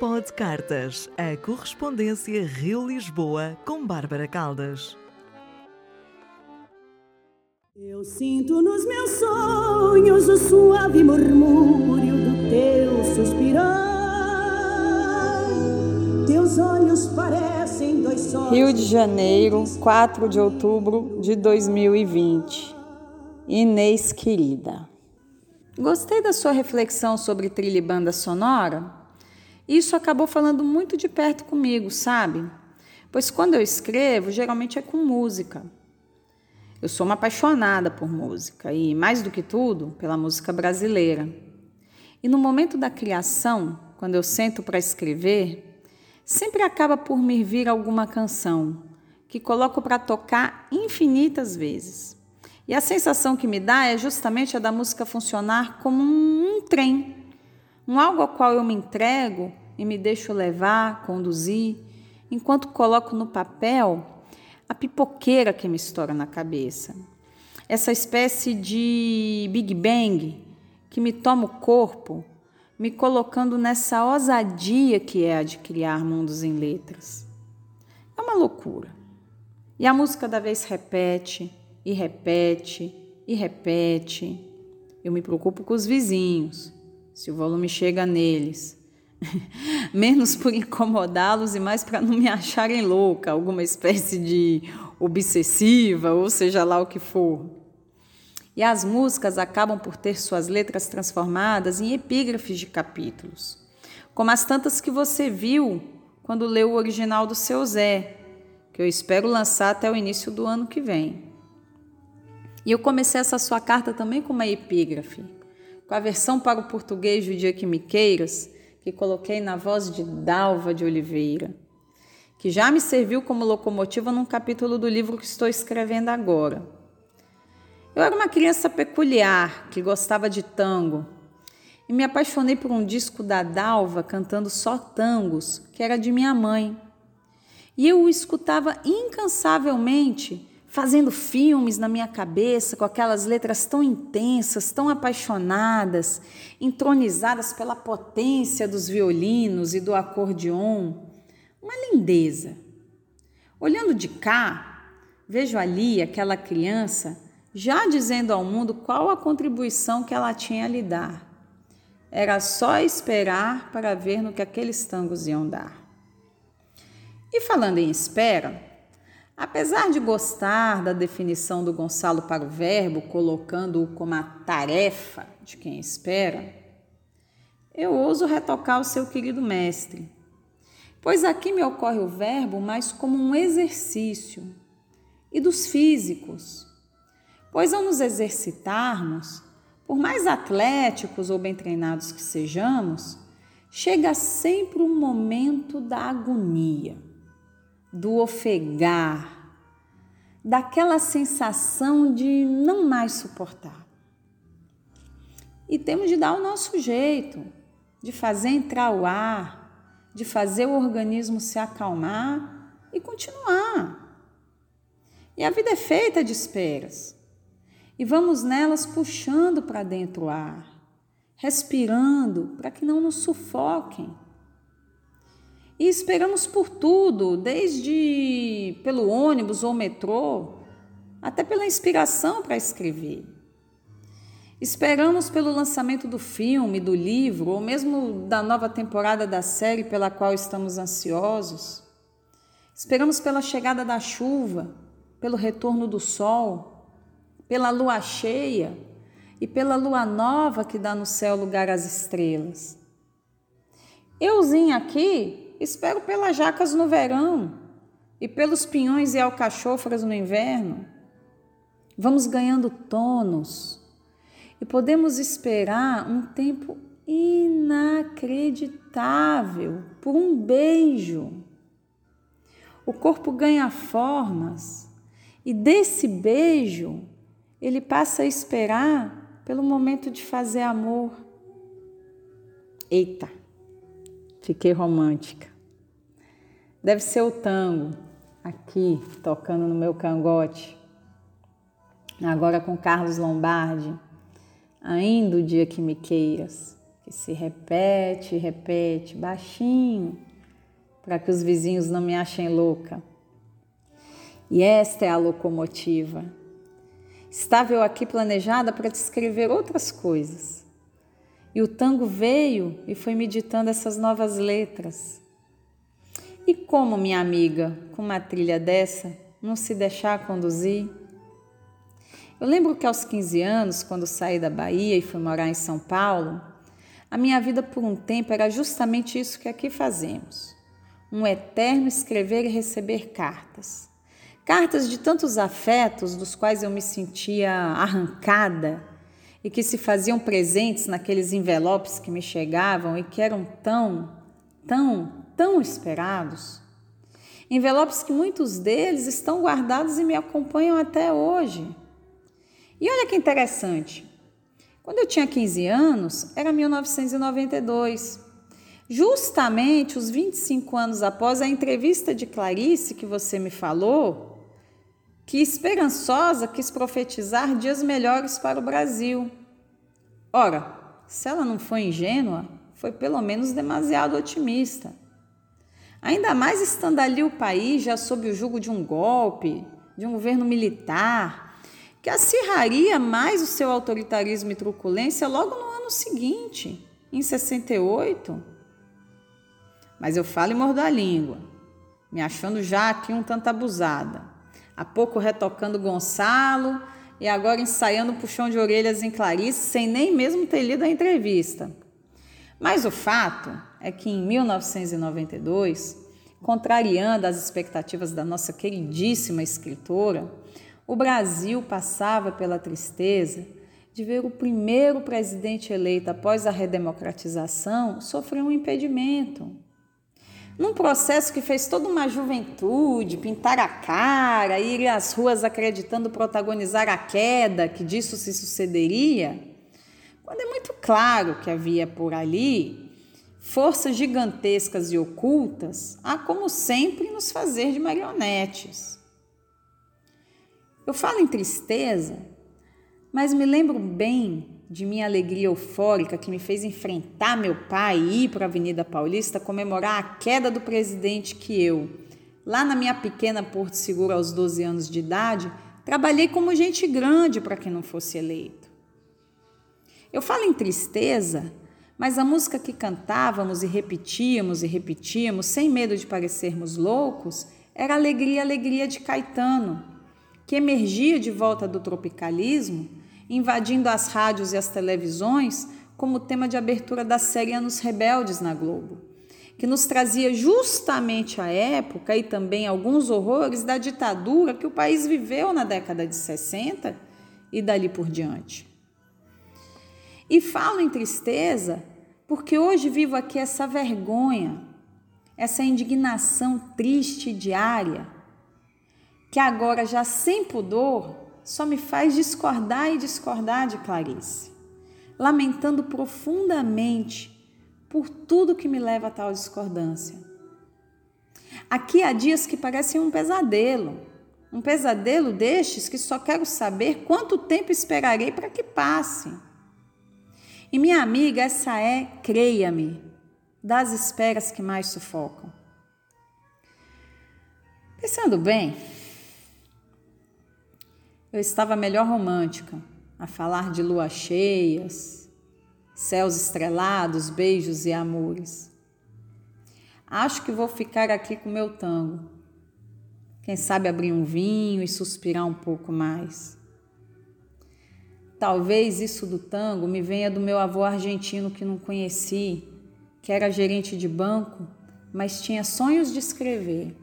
Pod Cartas, a correspondência Rio-Lisboa com Bárbara Caldas. Eu sinto nos meus sonhos o suave murmúrio do teu suspirar. Teus olhos parecem dois sóis. Rio de Janeiro, 4 de outubro de 2020. Inês querida. Gostei da sua reflexão sobre trilha e banda sonora. Isso acabou falando muito de perto comigo, sabe? Pois quando eu escrevo, geralmente é com música. Eu sou uma apaixonada por música e, mais do que tudo, pela música brasileira. E no momento da criação, quando eu sento para escrever, sempre acaba por me vir alguma canção que coloco para tocar infinitas vezes. E a sensação que me dá é justamente a da música funcionar como um, trem, um algo ao qual eu me entrego e me deixo levar, conduzir, enquanto coloco no papel a pipoqueira que me estoura na cabeça. Essa espécie de Big Bang que me toma o corpo, me colocando nessa ousadia que é a de criar mundos em letras. É uma loucura. E a música da vez repete, e repete, e repete. Eu me preocupo com os vizinhos, se o volume chega neles. menos por incomodá-los e mais para não me acharem louca, alguma espécie de obsessiva, ou seja lá o que for. E as músicas acabam por ter suas letras transformadas em epígrafes de capítulos, como as tantas que você viu quando leu o original do seu Zé, que eu espero lançar até o início do ano que vem. E eu comecei essa sua carta também com uma epígrafe, com a versão para o português do Dia que Me Queiras, que coloquei na voz de Dalva de Oliveira, que já me serviu como locomotiva num capítulo do livro que estou escrevendo agora. Eu era uma criança peculiar que gostava de tango e me apaixonei por um disco da Dalva cantando só tangos, que era de minha mãe. E eu o escutava incansavelmente fazendo filmes na minha cabeça com aquelas letras tão intensas, tão apaixonadas, entronizadas pela potência dos violinos e do acordeon. Uma lindeza. Olhando de cá, vejo ali aquela criança já dizendo ao mundo qual a contribuição que ela tinha a lhe dar. Era só esperar para ver no que aqueles tangos iam dar. E falando em espera, Apesar de gostar da definição do Gonçalo para o verbo, colocando-o como a tarefa de quem espera, eu ouso retocar o seu querido mestre, pois aqui me ocorre o verbo mais como um exercício e dos físicos, pois ao nos exercitarmos, por mais atléticos ou bem treinados que sejamos, chega sempre um momento da agonia do ofegar, daquela sensação de não mais suportar. E temos de dar o nosso jeito, de fazer entrar o ar, de fazer o organismo se acalmar e continuar. E a vida é feita de esperas. E vamos nelas puxando para dentro o ar, respirando para que não nos sufoquem e esperamos por tudo, desde pelo ônibus ou metrô, até pela inspiração para escrever. Esperamos pelo lançamento do filme, do livro, ou mesmo da nova temporada da série pela qual estamos ansiosos. Esperamos pela chegada da chuva, pelo retorno do sol, pela lua cheia e pela lua nova que dá no céu lugar às estrelas. Euzinho aqui Espero pelas jacas no verão e pelos pinhões e alcachofras no inverno. Vamos ganhando tônus e podemos esperar um tempo inacreditável por um beijo. O corpo ganha formas e desse beijo ele passa a esperar pelo momento de fazer amor. Eita, fiquei romântica. Deve ser o tango, aqui, tocando no meu cangote. Agora com Carlos Lombardi, ainda o dia que me queiras, que se repete repete baixinho para que os vizinhos não me achem louca. E esta é a locomotiva. Estava eu aqui planejada para descrever outras coisas. E o tango veio e foi meditando essas novas letras. E como, minha amiga, com uma trilha dessa, não se deixar conduzir? Eu lembro que aos 15 anos, quando saí da Bahia e fui morar em São Paulo, a minha vida por um tempo era justamente isso que aqui fazemos: um eterno escrever e receber cartas. Cartas de tantos afetos dos quais eu me sentia arrancada e que se faziam presentes naqueles envelopes que me chegavam e que eram tão, tão, tão esperados. Envelopes que muitos deles estão guardados e me acompanham até hoje. E olha que interessante. Quando eu tinha 15 anos, era 1992. Justamente os 25 anos após a entrevista de Clarice que você me falou, que esperançosa quis profetizar dias melhores para o Brasil. Ora, se ela não foi ingênua, foi pelo menos demasiado otimista. Ainda mais estando ali o país já sob o jugo de um golpe, de um governo militar, que acirraria mais o seu autoritarismo e truculência logo no ano seguinte, em 68. Mas eu falo e mordo a língua, me achando já aqui um tanto abusada há pouco retocando Gonçalo e agora ensaiando puxão de orelhas em Clarice sem nem mesmo ter lido a entrevista. Mas o fato é que em 1992, contrariando as expectativas da nossa queridíssima escritora, o Brasil passava pela tristeza de ver o primeiro presidente eleito após a redemocratização sofrer um impedimento num processo que fez toda uma juventude pintar a cara, ir às ruas acreditando protagonizar a queda, que disso se sucederia, quando é muito claro que havia por ali forças gigantescas e ocultas, a como sempre nos fazer de marionetes. Eu falo em tristeza, mas me lembro bem de minha alegria eufórica que me fez enfrentar meu pai e ir para a Avenida Paulista comemorar a queda do presidente que eu, lá na minha pequena Porto Seguro aos 12 anos de idade, trabalhei como gente grande para que não fosse eleito. Eu falo em tristeza, mas a música que cantávamos e repetíamos e repetíamos, sem medo de parecermos loucos, era Alegria, Alegria de Caetano, que emergia de volta do tropicalismo invadindo as rádios e as televisões como tema de abertura da série Anos Rebeldes na Globo, que nos trazia justamente a época e também alguns horrores da ditadura que o país viveu na década de 60 e dali por diante. E falo em tristeza porque hoje vivo aqui essa vergonha, essa indignação triste diária, que agora já sem pudor só me faz discordar e discordar de Clarice, lamentando profundamente por tudo que me leva a tal discordância. Aqui há dias que parecem um pesadelo, um pesadelo destes que só quero saber quanto tempo esperarei para que passe. E minha amiga, essa é, creia-me, das esperas que mais sufocam. Pensando bem, eu estava melhor romântica, a falar de luas cheias, céus estrelados, beijos e amores. Acho que vou ficar aqui com meu tango. Quem sabe abrir um vinho e suspirar um pouco mais. Talvez isso do tango me venha do meu avô argentino que não conheci, que era gerente de banco, mas tinha sonhos de escrever.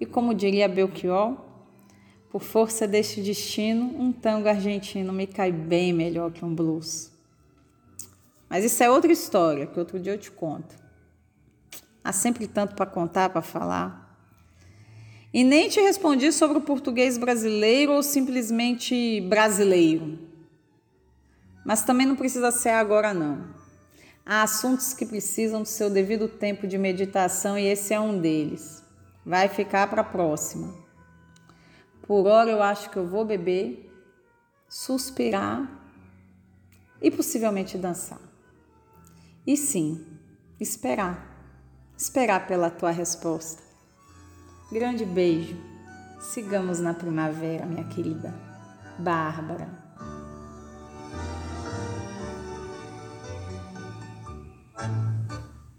E como diria Belchior, por força deste destino, um tango argentino me cai bem melhor que um blues. Mas isso é outra história que outro dia eu te conto. Há sempre tanto para contar, para falar. E nem te respondi sobre o português brasileiro ou simplesmente brasileiro. Mas também não precisa ser agora, não. Há assuntos que precisam do seu devido tempo de meditação e esse é um deles. Vai ficar para a próxima. Por hora eu acho que eu vou beber, suspirar e possivelmente dançar. E sim, esperar. Esperar pela tua resposta. Grande beijo. Sigamos na primavera, minha querida. Bárbara.